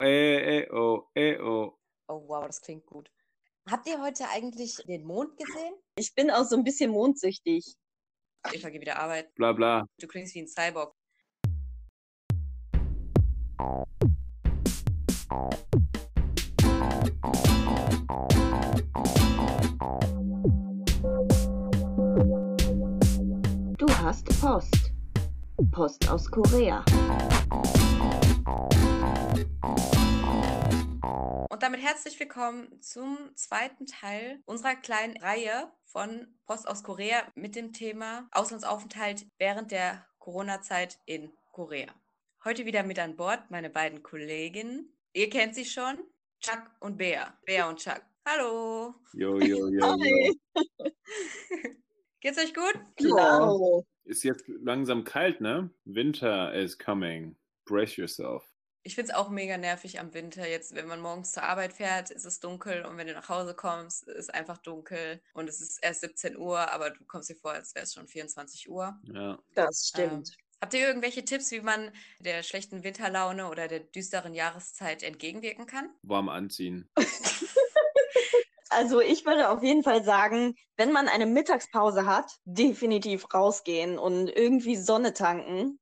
Äh, äh, oh, äh, oh. Oh wow, das klingt gut. Habt ihr heute eigentlich den Mond gesehen? Ich bin auch so ein bisschen mondsüchtig. Eva, geh wieder arbeiten. Bla bla. Du klingst wie ein Cyborg. Du hast Post. Post aus Korea. Und damit herzlich willkommen zum zweiten Teil unserer kleinen Reihe von Post aus Korea mit dem Thema Auslandsaufenthalt während der Corona-Zeit in Korea. Heute wieder mit an Bord meine beiden Kolleginnen. Ihr kennt sie schon, Chuck und Bea. Bea und Chuck. Hallo. Jo, jo, jo. Geht's euch gut? Klar. Ist jetzt langsam kalt, ne? Winter is coming. Brace yourself. Ich finde es auch mega nervig am Winter. Jetzt, wenn man morgens zur Arbeit fährt, ist es dunkel und wenn du nach Hause kommst, ist es einfach dunkel und es ist erst 17 Uhr, aber du kommst dir vor, als wäre es schon 24 Uhr. Ja. Das stimmt. Habt ihr irgendwelche Tipps, wie man der schlechten Winterlaune oder der düsteren Jahreszeit entgegenwirken kann? Warm anziehen. Also ich würde auf jeden Fall sagen, wenn man eine Mittagspause hat, definitiv rausgehen und irgendwie Sonne tanken,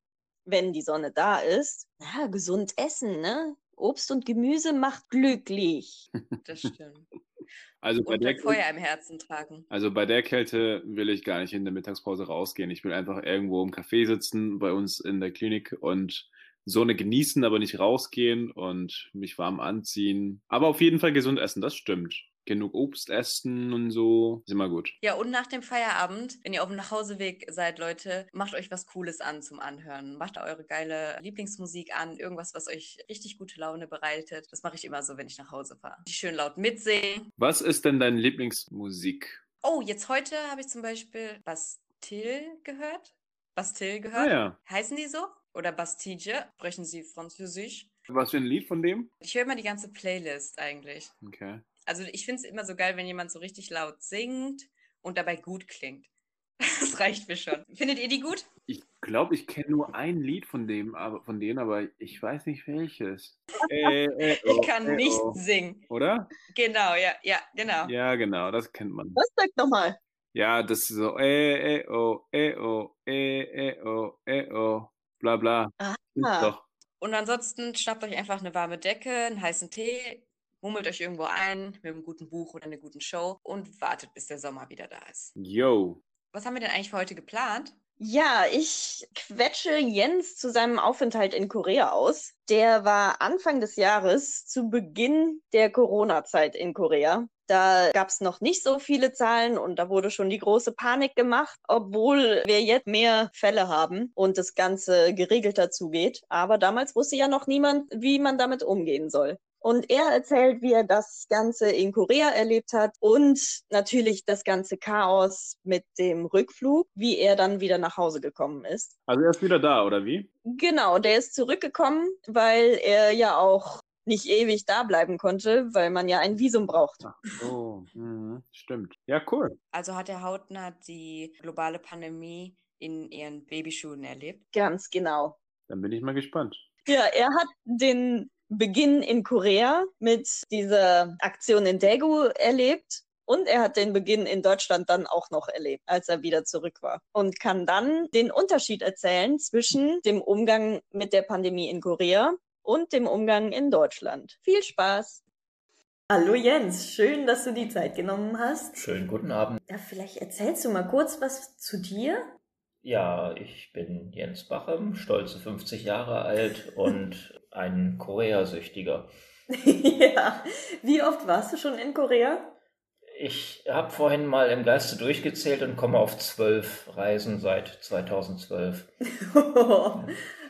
wenn die Sonne da ist. Ja, gesund essen, ne? Obst und Gemüse macht glücklich. Das stimmt. Also bei, und der, Feuer im Herzen tragen. also bei der Kälte will ich gar nicht in der Mittagspause rausgehen. Ich will einfach irgendwo im Café sitzen, bei uns in der Klinik und Sonne genießen, aber nicht rausgehen und mich warm anziehen. Aber auf jeden Fall gesund essen, das stimmt. Genug Obst essen und so, ist immer gut. Ja, und nach dem Feierabend, wenn ihr auf dem Nachhauseweg seid, Leute, macht euch was Cooles an zum Anhören. Macht eure geile Lieblingsmusik an, irgendwas, was euch richtig gute Laune bereitet. Das mache ich immer so, wenn ich nach Hause fahre. Die schön laut mitsingen. Was ist denn deine Lieblingsmusik? Oh, jetzt heute habe ich zum Beispiel Bastille gehört. Bastille Ah gehört. ja. Heißen die so? Oder Bastille? Sprechen sie Französisch? Was für ein Lied von dem? Ich höre immer die ganze Playlist eigentlich. Okay. Also ich finde es immer so geil, wenn jemand so richtig laut singt und dabei gut klingt. Das reicht mir schon. Findet ihr die gut? Ich glaube, ich kenne nur ein Lied von dem, aber von denen, aber ich weiß nicht welches. Äh, äh, Ich oh, kann äh, nicht oh. singen. Oder? Genau, ja, ja, genau. Ja, genau, das kennt man. Was sagt nochmal? Ja, das ist so, äh, äh, oh, äh, oh, äh, äh, oh, äh, oh, bla, bla. Ah. Ist doch. Und ansonsten schnappt euch einfach eine warme Decke, einen heißen Tee, mummelt euch irgendwo ein mit einem guten Buch oder einer guten Show und wartet, bis der Sommer wieder da ist. Yo. Was haben wir denn eigentlich für heute geplant? Ja, ich quetsche Jens zu seinem Aufenthalt in Korea aus. Der war Anfang des Jahres zu Beginn der Corona-Zeit in Korea. Da gab es noch nicht so viele Zahlen und da wurde schon die große Panik gemacht, obwohl wir jetzt mehr Fälle haben und das Ganze geregelter zugeht. Aber damals wusste ja noch niemand, wie man damit umgehen soll. Und er erzählt, wie er das Ganze in Korea erlebt hat und natürlich das ganze Chaos mit dem Rückflug, wie er dann wieder nach Hause gekommen ist. Also er ist wieder da, oder wie? Genau, der ist zurückgekommen, weil er ja auch nicht ewig da bleiben konnte, weil man ja ein Visum braucht. So, mhm, stimmt. Ja, cool. Also hat er hautnah die globale Pandemie in ihren Babyschuhen erlebt. Ganz genau. Dann bin ich mal gespannt. Ja, er hat den Beginn in Korea mit dieser Aktion in Daegu erlebt. Und er hat den Beginn in Deutschland dann auch noch erlebt, als er wieder zurück war. Und kann dann den Unterschied erzählen zwischen dem Umgang mit der Pandemie in Korea und dem Umgang in Deutschland. Viel Spaß! Hallo Jens, schön, dass du die Zeit genommen hast. Schönen guten Abend. Ja, vielleicht erzählst du mal kurz was zu dir? Ja, ich bin Jens Bachem, stolze 50 Jahre alt und ein Koreasüchtiger. ja, wie oft warst du schon in Korea? Ich habe vorhin mal im Geiste durchgezählt und komme auf zwölf Reisen seit 2012.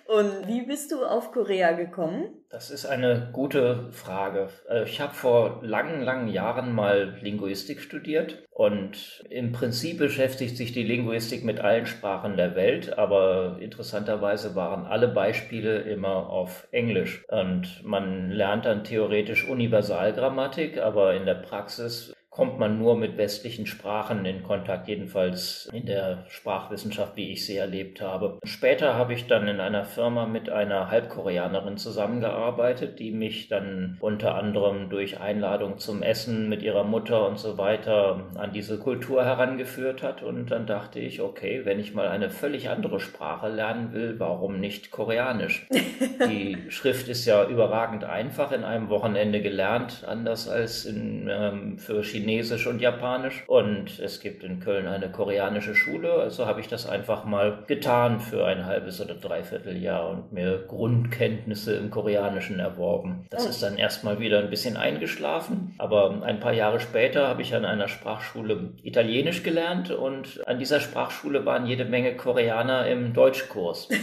Und wie bist du auf Korea gekommen? Das ist eine gute Frage. Äh, Ich habe vor langen, langen Jahren mal Linguistik studiert und im Prinzip beschäftigt sich die Linguistik mit allen Sprachen der Welt, aber interessanterweise waren alle Beispiele immer auf Englisch. Und man lernt dann theoretisch Universalgrammatik, aber in der Praxis kommt man nur mit westlichen Sprachen in Kontakt, jedenfalls in der Sprachwissenschaft, wie ich sie erlebt habe. Später habe ich dann in einer Firma mit einer Halbkoreanerin zusammengearbeitet, die mich dann unter anderem durch Einladung zum Essen mit ihrer Mutter und so weiter an diese Kultur herangeführt hat. Und dann dachte ich, okay, wenn ich mal eine völlig andere Sprache lernen will, warum nicht Koreanisch? Die Schrift ist ja überragend einfach in einem Wochenende gelernt, anders als in, ähm, für Chinesisch und Japanisch. Und es gibt in Köln eine koreanische Schule, also habe ich das einfach mal getan für ein halbes oder dreiviertel Jahr und mir Grundkenntnisse im Koreanischen erworben. Das ist dann erstmal wieder ein bisschen eingeschlafen, aber ein paar Jahre später habe ich an einer Sprachschule Italienisch gelernt und an dieser Sprachschule waren jede Menge Koreaner im Deutschkurs.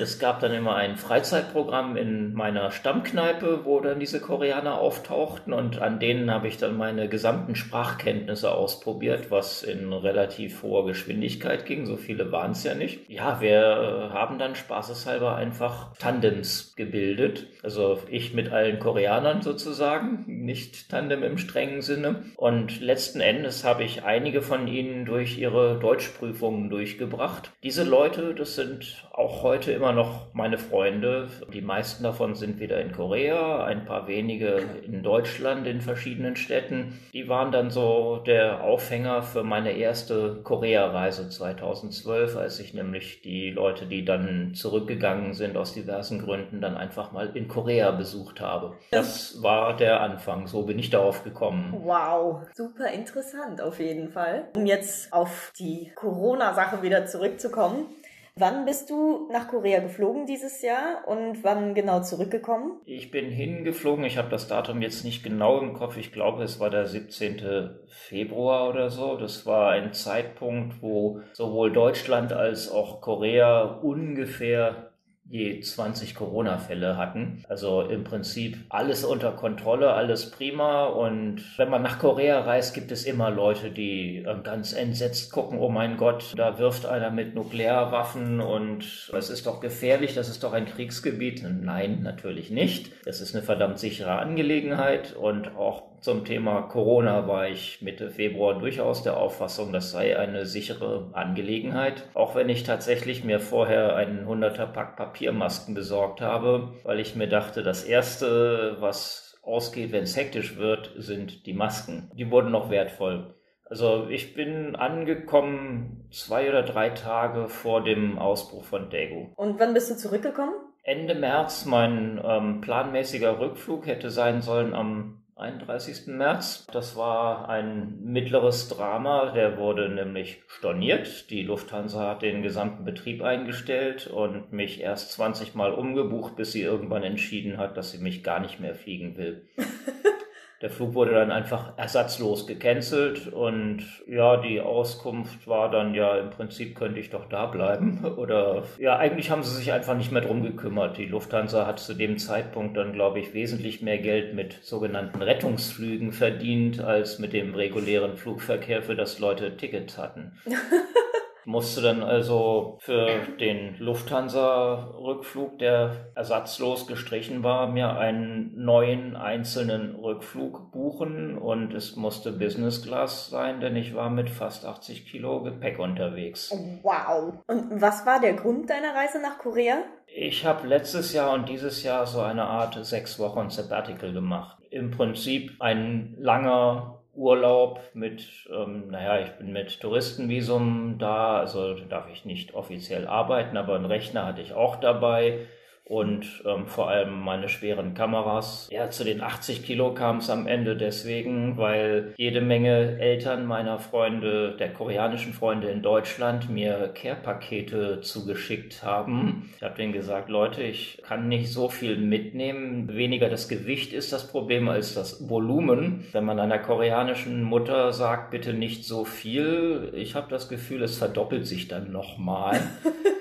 Es gab dann immer ein Freizeitprogramm in meiner Stammkneipe, wo dann diese Koreaner auftauchten und an denen habe ich dann meine gesamten Sprachkenntnisse ausprobiert, was in relativ hoher Geschwindigkeit ging. So viele waren es ja nicht. Ja, wir haben dann spaßeshalber einfach Tandems gebildet. Also ich mit allen Koreanern sozusagen, nicht Tandem im strengen Sinne. Und letzten Endes habe ich einige von ihnen durch ihre Deutschprüfungen durchgebracht. Diese Leute, das sind auch heute immer noch meine Freunde. Die meisten davon sind wieder in Korea, ein paar wenige in Deutschland in verschiedenen Städten. Die waren dann so der Aufhänger für meine erste Korea-Reise 2012, als ich nämlich die Leute, die dann zurückgegangen sind aus diversen Gründen, dann einfach mal in Korea besucht habe. Das war der Anfang. So bin ich darauf gekommen. Wow, super interessant auf jeden Fall. Um jetzt auf die Corona-Sache wieder zurückzukommen. Wann bist du nach Korea geflogen dieses Jahr und wann genau zurückgekommen? Ich bin hingeflogen. Ich habe das Datum jetzt nicht genau im Kopf. Ich glaube, es war der 17. Februar oder so. Das war ein Zeitpunkt, wo sowohl Deutschland als auch Korea ungefähr je 20 Corona-Fälle hatten. Also im Prinzip alles unter Kontrolle, alles prima. Und wenn man nach Korea reist, gibt es immer Leute, die ähm, ganz entsetzt gucken, oh mein Gott, da wirft einer mit Nuklearwaffen und es ist doch gefährlich, das ist doch ein Kriegsgebiet. Nein, natürlich nicht. Es ist eine verdammt sichere Angelegenheit und auch zum Thema Corona war ich Mitte Februar durchaus der Auffassung, das sei eine sichere Angelegenheit. Auch wenn ich tatsächlich mir vorher einen 100er Pack Papiermasken besorgt habe, weil ich mir dachte, das erste, was ausgeht, wenn es hektisch wird, sind die Masken. Die wurden noch wertvoll. Also ich bin angekommen zwei oder drei Tage vor dem Ausbruch von Daegu. Und wann bist du zurückgekommen? Ende März. Mein ähm, planmäßiger Rückflug hätte sein sollen am 31. März. Das war ein mittleres Drama. Der wurde nämlich storniert. Die Lufthansa hat den gesamten Betrieb eingestellt und mich erst 20 Mal umgebucht, bis sie irgendwann entschieden hat, dass sie mich gar nicht mehr fliegen will. Der Flug wurde dann einfach ersatzlos gecancelt und ja, die Auskunft war dann ja, im Prinzip könnte ich doch da bleiben. Oder ja, eigentlich haben sie sich einfach nicht mehr drum gekümmert. Die Lufthansa hat zu dem Zeitpunkt dann, glaube ich, wesentlich mehr Geld mit sogenannten Rettungsflügen verdient, als mit dem regulären Flugverkehr, für das Leute Tickets hatten. musste dann also für den Lufthansa-Rückflug, der ersatzlos gestrichen war, mir einen neuen einzelnen Rückflug buchen und es musste Business Class sein, denn ich war mit fast 80 Kilo Gepäck unterwegs. Wow. Und was war der Grund deiner Reise nach Korea? Ich habe letztes Jahr und dieses Jahr so eine Art sechs Wochen Sabbatical gemacht. Im Prinzip ein langer Urlaub mit, ähm, naja, ich bin mit Touristenvisum da, also darf ich nicht offiziell arbeiten, aber einen Rechner hatte ich auch dabei und ähm, vor allem meine schweren Kameras. Ja, zu den 80 Kilo kam es am Ende deswegen, weil jede Menge Eltern meiner Freunde, der koreanischen Freunde in Deutschland, mir Care-Pakete zugeschickt haben. Ich habe denen gesagt, Leute, ich kann nicht so viel mitnehmen. Weniger das Gewicht ist das Problem als das Volumen. Wenn man einer koreanischen Mutter sagt, bitte nicht so viel, ich habe das Gefühl, es verdoppelt sich dann nochmal.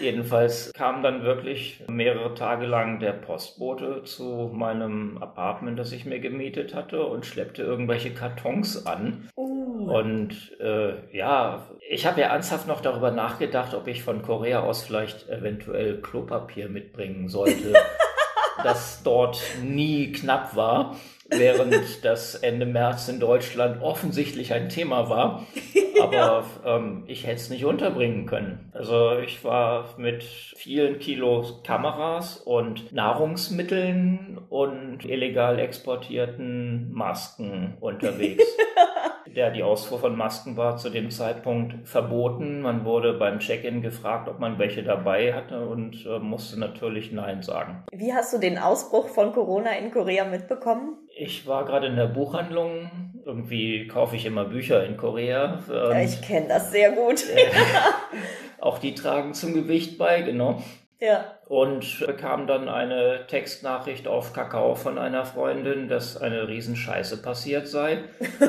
Jedenfalls kam dann wirklich mehrere Tage lang der Postbote zu meinem Apartment, das ich mir gemietet hatte, und schleppte irgendwelche Kartons an. Uh. Und äh, ja, ich habe ja ernsthaft noch darüber nachgedacht, ob ich von Korea aus vielleicht eventuell Klopapier mitbringen sollte. das dort nie knapp war während das Ende März in Deutschland offensichtlich ein Thema war. Aber ja. ähm, ich hätte es nicht unterbringen können. Also ich war mit vielen Kilos Kameras und Nahrungsmitteln und illegal exportierten Masken unterwegs. der die Ausfuhr von Masken war zu dem Zeitpunkt verboten. Man wurde beim Check-in gefragt, ob man welche dabei hatte und äh, musste natürlich Nein sagen. Wie hast du den Ausbruch von Corona in Korea mitbekommen? Ich war gerade in der Buchhandlung. Irgendwie kaufe ich immer Bücher in Korea. Ja, ich kenne das sehr gut. auch die tragen zum Gewicht bei, genau. Ja. Und bekam dann eine Textnachricht auf Kakao von einer Freundin, dass eine Riesenscheiße passiert sei.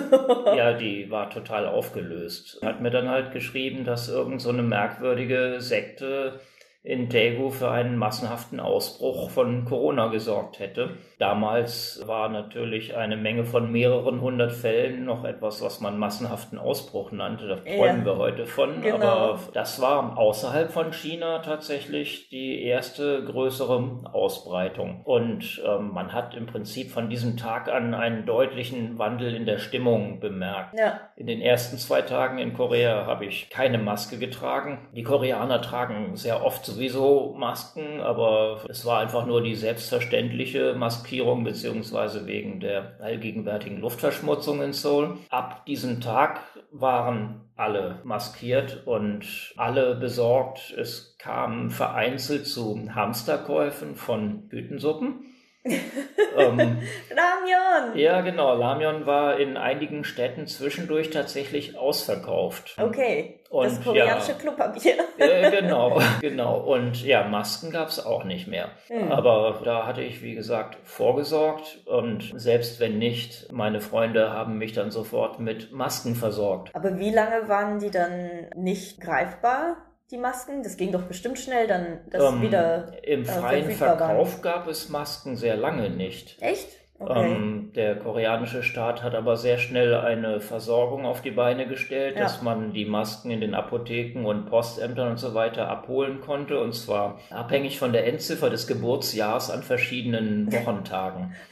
ja, die war total aufgelöst. Hat mir dann halt geschrieben, dass irgend so eine merkwürdige Sekte in Daegu für einen massenhaften Ausbruch von Corona gesorgt hätte. Damals war natürlich eine Menge von mehreren hundert Fällen noch etwas, was man massenhaften Ausbruch nannte. Da träumen ja, wir heute von. Genau. Aber das war außerhalb von China tatsächlich die erste größere Ausbreitung. Und ähm, man hat im Prinzip von diesem Tag an einen deutlichen Wandel in der Stimmung bemerkt. Ja. In den ersten zwei Tagen in Korea habe ich keine Maske getragen. Die Koreaner tragen sehr oft sowieso Masken, aber es war einfach nur die selbstverständliche Maskierung beziehungsweise wegen der allgegenwärtigen Luftverschmutzung in Seoul. Ab diesem Tag waren alle maskiert und alle besorgt. Es kam vereinzelt zu Hamsterkäufen von Hütensuppen ähm, Lamion! Ja, genau. Lamion war in einigen Städten zwischendurch tatsächlich ausverkauft. Okay. Und, das koreanische ja, Klopapier. Äh, genau, genau. Und ja, Masken gab es auch nicht mehr. Hm. Aber da hatte ich, wie gesagt, vorgesorgt. Und selbst wenn nicht, meine Freunde haben mich dann sofort mit Masken versorgt. Aber wie lange waren die dann nicht greifbar? Die Masken? Das ging doch bestimmt schnell, dann das ähm, wieder. Im äh, freien Verkauf waren. gab es Masken sehr lange nicht. Echt? Okay. Ähm, der koreanische Staat hat aber sehr schnell eine Versorgung auf die Beine gestellt, ja. dass man die Masken in den Apotheken und Postämtern und so weiter abholen konnte. Und zwar abhängig von der Endziffer des Geburtsjahrs an verschiedenen Wochentagen.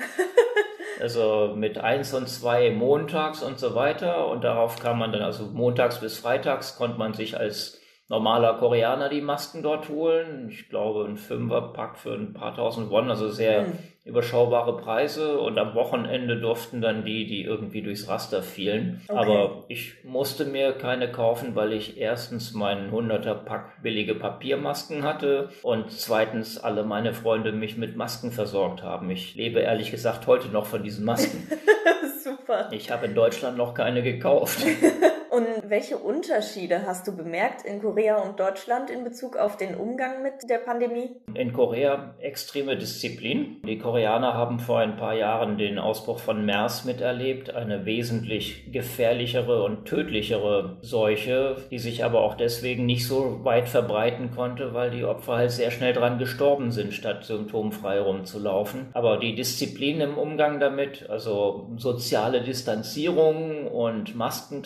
Also mit eins und zwei montags und so weiter. Und darauf kam man dann, also montags bis freitags, konnte man sich als normaler Koreaner die Masken dort holen. Ich glaube, ein Fünferpack für ein paar tausend Won, also sehr mhm. überschaubare Preise. Und am Wochenende durften dann die, die irgendwie durchs Raster fielen. Okay. Aber ich musste mir keine kaufen, weil ich erstens meinen 100er Pack billige Papiermasken hatte und zweitens alle meine Freunde mich mit Masken versorgt haben. Ich lebe ehrlich gesagt heute noch von diesen Masken. Super. Ich habe in Deutschland noch keine gekauft. Und welche Unterschiede hast du bemerkt in Korea und Deutschland in Bezug auf den Umgang mit der Pandemie? In Korea extreme Disziplin. Die Koreaner haben vor ein paar Jahren den Ausbruch von MERS miterlebt, eine wesentlich gefährlichere und tödlichere Seuche, die sich aber auch deswegen nicht so weit verbreiten konnte, weil die Opfer halt sehr schnell dran gestorben sind, statt symptomfrei rumzulaufen. Aber die Disziplin im Umgang damit, also soziale Distanzierung und Masken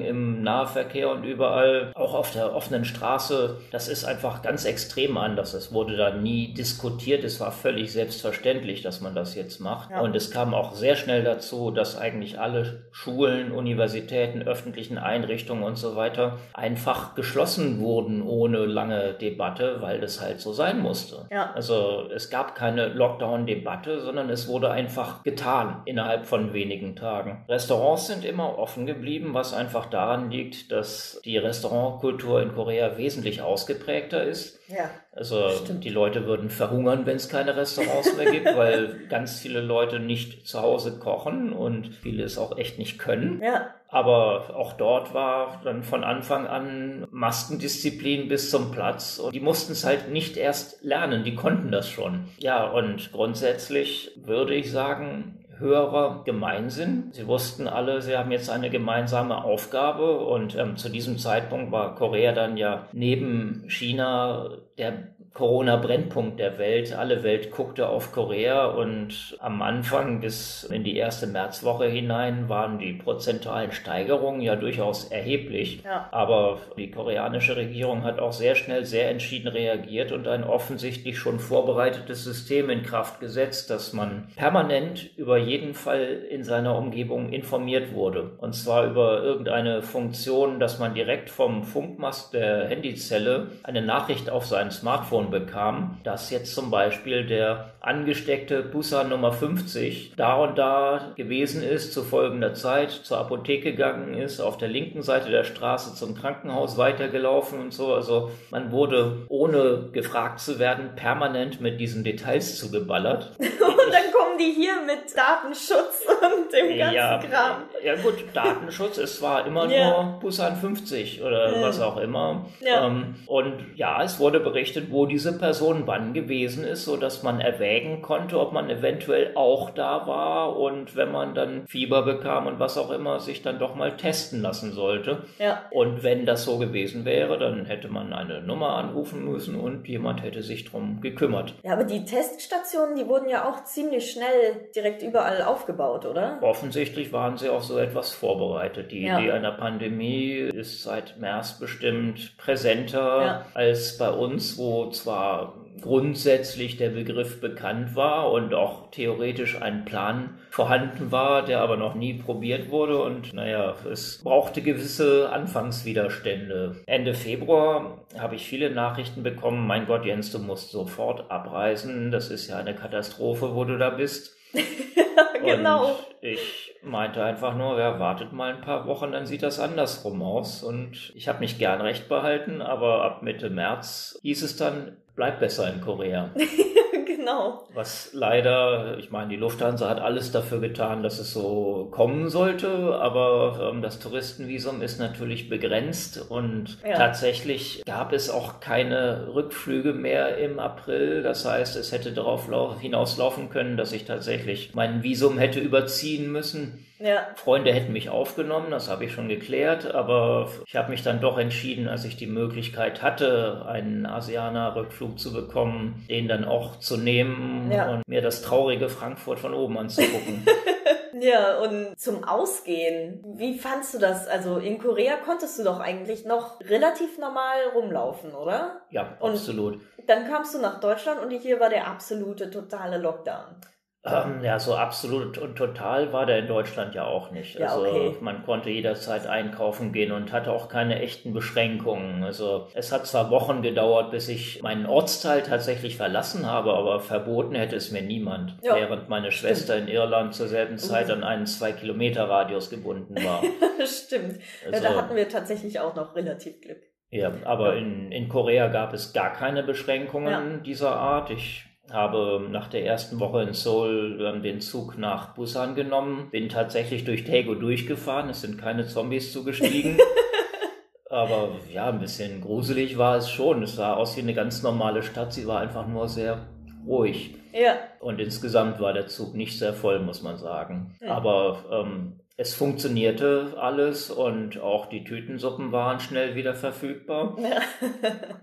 im Nahverkehr und überall, auch auf der offenen Straße, das ist einfach ganz extrem anders. Es wurde da nie diskutiert. Es war völlig selbstverständlich, dass man das jetzt macht. Ja. Und es kam auch sehr schnell dazu, dass eigentlich alle Schulen, Universitäten, öffentlichen Einrichtungen und so weiter einfach geschlossen wurden ohne lange Debatte, weil das halt so sein musste. Ja. Also es gab keine Lockdown-Debatte, sondern es wurde einfach getan innerhalb von wenigen Tagen. Restaurants sind immer offen geblieben, was einfach einfach daran liegt, dass die Restaurantkultur in Korea wesentlich ausgeprägter ist. Ja. Also stimmt. die Leute würden verhungern, wenn es keine Restaurants mehr gibt, weil ganz viele Leute nicht zu Hause kochen und viele es auch echt nicht können. Ja. Aber auch dort war dann von Anfang an Maskendisziplin bis zum Platz. Und die mussten es halt nicht erst lernen, die konnten das schon. Ja, und grundsätzlich würde ich sagen, höherer Gemeinsinn. Sie wussten alle, sie haben jetzt eine gemeinsame Aufgabe und ähm, zu diesem Zeitpunkt war Korea dann ja neben China der Corona-Brennpunkt der Welt. Alle Welt guckte auf Korea und am Anfang bis in die erste Märzwoche hinein waren die prozentualen Steigerungen ja durchaus erheblich. Ja. Aber die koreanische Regierung hat auch sehr schnell, sehr entschieden reagiert und ein offensichtlich schon vorbereitetes System in Kraft gesetzt, dass man permanent über jeden Fall in seiner Umgebung informiert wurde. Und zwar über irgendeine Funktion, dass man direkt vom Funkmast der Handyzelle eine Nachricht auf sein Smartphone bekam, dass jetzt zum Beispiel der angesteckte Busan Nummer 50 da und da gewesen ist, zu folgender Zeit zur Apotheke gegangen ist, auf der linken Seite der Straße zum Krankenhaus weitergelaufen und so. Also man wurde, ohne gefragt zu werden, permanent mit diesen Details zugeballert. und dann kommen die hier mit Datenschutz und dem ganzen ja, Kram. Ja gut, Datenschutz ist zwar immer ja. nur Busan 50 oder ja. was auch immer. Ja. Ähm, und ja, es wurde berichtet, wo diese Person wann gewesen ist, so dass man erwägen konnte, ob man eventuell auch da war und wenn man dann Fieber bekam und was auch immer, sich dann doch mal testen lassen sollte. Ja. Und wenn das so gewesen wäre, dann hätte man eine Nummer anrufen müssen und jemand hätte sich drum gekümmert. Ja, aber die Teststationen, die wurden ja auch ziemlich schnell direkt überall aufgebaut, oder? Offensichtlich waren sie auf so etwas vorbereitet. Die ja. Idee einer Pandemie ist seit März bestimmt präsenter ja. als bei uns, wo zwar grundsätzlich der Begriff bekannt war und auch theoretisch ein Plan vorhanden war, der aber noch nie probiert wurde. Und naja, es brauchte gewisse Anfangswiderstände. Ende Februar habe ich viele Nachrichten bekommen, mein Gott, Jens, du musst sofort abreisen. Das ist ja eine Katastrophe, wo du da bist. genau. Und ich meinte einfach nur, ja, wartet mal ein paar Wochen, dann sieht das andersrum aus. Und ich habe mich gern recht behalten, aber ab Mitte März hieß es dann, bleib besser in Korea. genau. Was leider, ich meine, die Lufthansa hat alles dafür getan, dass es so kommen sollte, aber ähm, das Touristenvisum ist natürlich begrenzt und ja. tatsächlich gab es auch keine Rückflüge mehr im April. Das heißt, es hätte darauf hinauslaufen können, dass ich tatsächlich mein Visum hätte überziehen müssen. Ja. Freunde hätten mich aufgenommen, das habe ich schon geklärt, aber ich habe mich dann doch entschieden, als ich die Möglichkeit hatte, einen Asianer-Rückflug zu bekommen, den dann auch zu nehmen ja. und mir das traurige Frankfurt von oben anzugucken. Ja, und zum Ausgehen, wie fandst du das? Also in Korea konntest du doch eigentlich noch relativ normal rumlaufen, oder? Ja, und absolut. Dann kamst du nach Deutschland und hier war der absolute, totale Lockdown. Ähm, ja, so absolut und total war der in Deutschland ja auch nicht. Ja, also okay. man konnte jederzeit einkaufen gehen und hatte auch keine echten Beschränkungen. Also es hat zwar Wochen gedauert, bis ich meinen Ortsteil tatsächlich verlassen habe, aber verboten hätte es mir niemand. Ja. Während meine Schwester Stimmt. in Irland zur selben Zeit an einen zwei Kilometer Radius gebunden war. Stimmt. Also, da hatten wir tatsächlich auch noch relativ Glück. Ja, aber ja. In, in Korea gab es gar keine Beschränkungen dieser Art. Ich habe nach der ersten Woche in Seoul den Zug nach Busan genommen, bin tatsächlich durch Daegu durchgefahren, es sind keine Zombies zugestiegen. Aber ja, ein bisschen gruselig war es schon. Es sah aus wie eine ganz normale Stadt, sie war einfach nur sehr ruhig. Ja. Und insgesamt war der Zug nicht sehr voll, muss man sagen. Ja. Aber ähm, es funktionierte alles und auch die Tütensuppen waren schnell wieder verfügbar.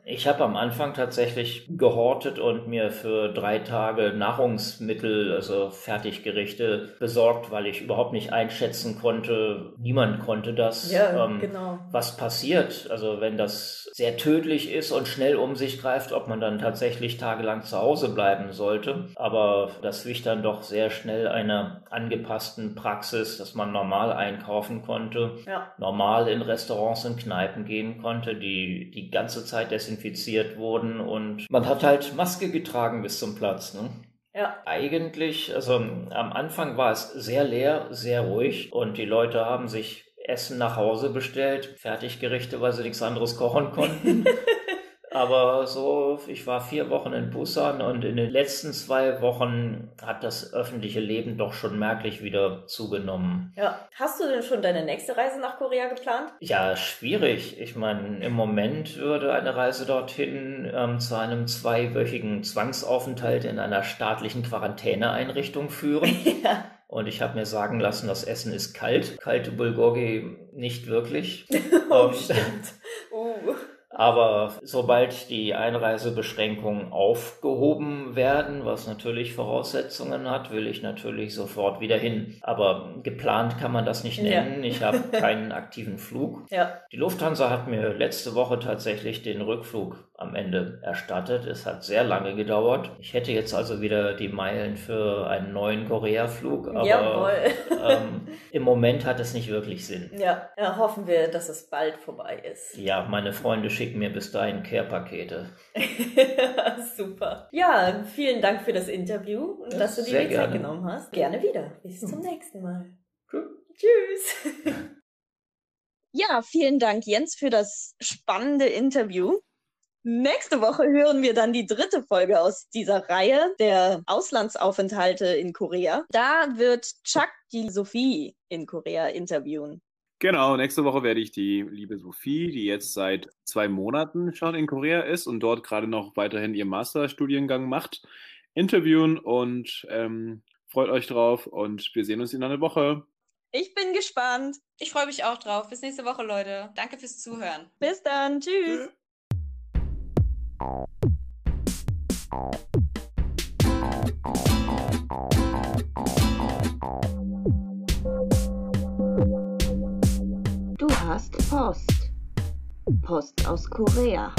ich habe am Anfang tatsächlich gehortet und mir für drei Tage Nahrungsmittel, also Fertiggerichte besorgt, weil ich überhaupt nicht einschätzen konnte, niemand konnte das, ja, ähm, genau. was passiert. Also wenn das sehr tödlich ist und schnell um sich greift, ob man dann tatsächlich tagelang zu Hause bleiben sollte. Aber das wich dann doch sehr schnell einer angepassten Praxis, dass man normal einkaufen konnte, ja. normal in Restaurants und Kneipen gehen konnte, die die ganze Zeit desinfiziert wurden und man hat halt Maske getragen bis zum Platz. Ne? Ja. Eigentlich, also am Anfang war es sehr leer, sehr ruhig und die Leute haben sich Essen nach Hause bestellt, Fertiggerichte, weil sie nichts anderes kochen konnten. Aber so, ich war vier Wochen in Busan und in den letzten zwei Wochen hat das öffentliche Leben doch schon merklich wieder zugenommen. Ja. Hast du denn schon deine nächste Reise nach Korea geplant? Ja, schwierig. Ich meine, im Moment würde eine Reise dorthin ähm, zu einem zweiwöchigen Zwangsaufenthalt in einer staatlichen Quarantäneeinrichtung führen. ja. Und ich habe mir sagen lassen, das Essen ist kalt. Kalte Bulgogi nicht wirklich. oh, um, ähm, stimmt. Uh. Aber sobald die Einreisebeschränkungen aufgehoben werden, was natürlich Voraussetzungen hat, will ich natürlich sofort wieder hin. Aber geplant kann man das nicht nennen. Ja. Ich habe keinen aktiven Flug. Ja. Die Lufthansa hat mir letzte Woche tatsächlich den Rückflug am Ende erstattet. Es hat sehr lange gedauert. Ich hätte jetzt also wieder die Meilen für einen neuen Korea-Flug, aber ähm, im Moment hat es nicht wirklich Sinn. Ja. ja, hoffen wir, dass es bald vorbei ist. Ja, meine Freunde schicken mir bis dahin Care-Pakete. Super. Ja, vielen Dank für das Interview und ja, dass du dir die Zeit genommen hast. Gerne wieder. Bis zum nächsten Mal. Tschüss. ja, vielen Dank, Jens, für das spannende Interview. Nächste Woche hören wir dann die dritte Folge aus dieser Reihe der Auslandsaufenthalte in Korea. Da wird Chuck die Sophie in Korea interviewen. Genau, nächste Woche werde ich die liebe Sophie, die jetzt seit zwei Monaten schon in Korea ist und dort gerade noch weiterhin ihr Masterstudiengang macht, interviewen und ähm, freut euch drauf und wir sehen uns in einer Woche. Ich bin gespannt. Ich freue mich auch drauf. Bis nächste Woche, Leute. Danke fürs Zuhören. Bis dann. Tschüss. Du hast Post. Post aus Korea.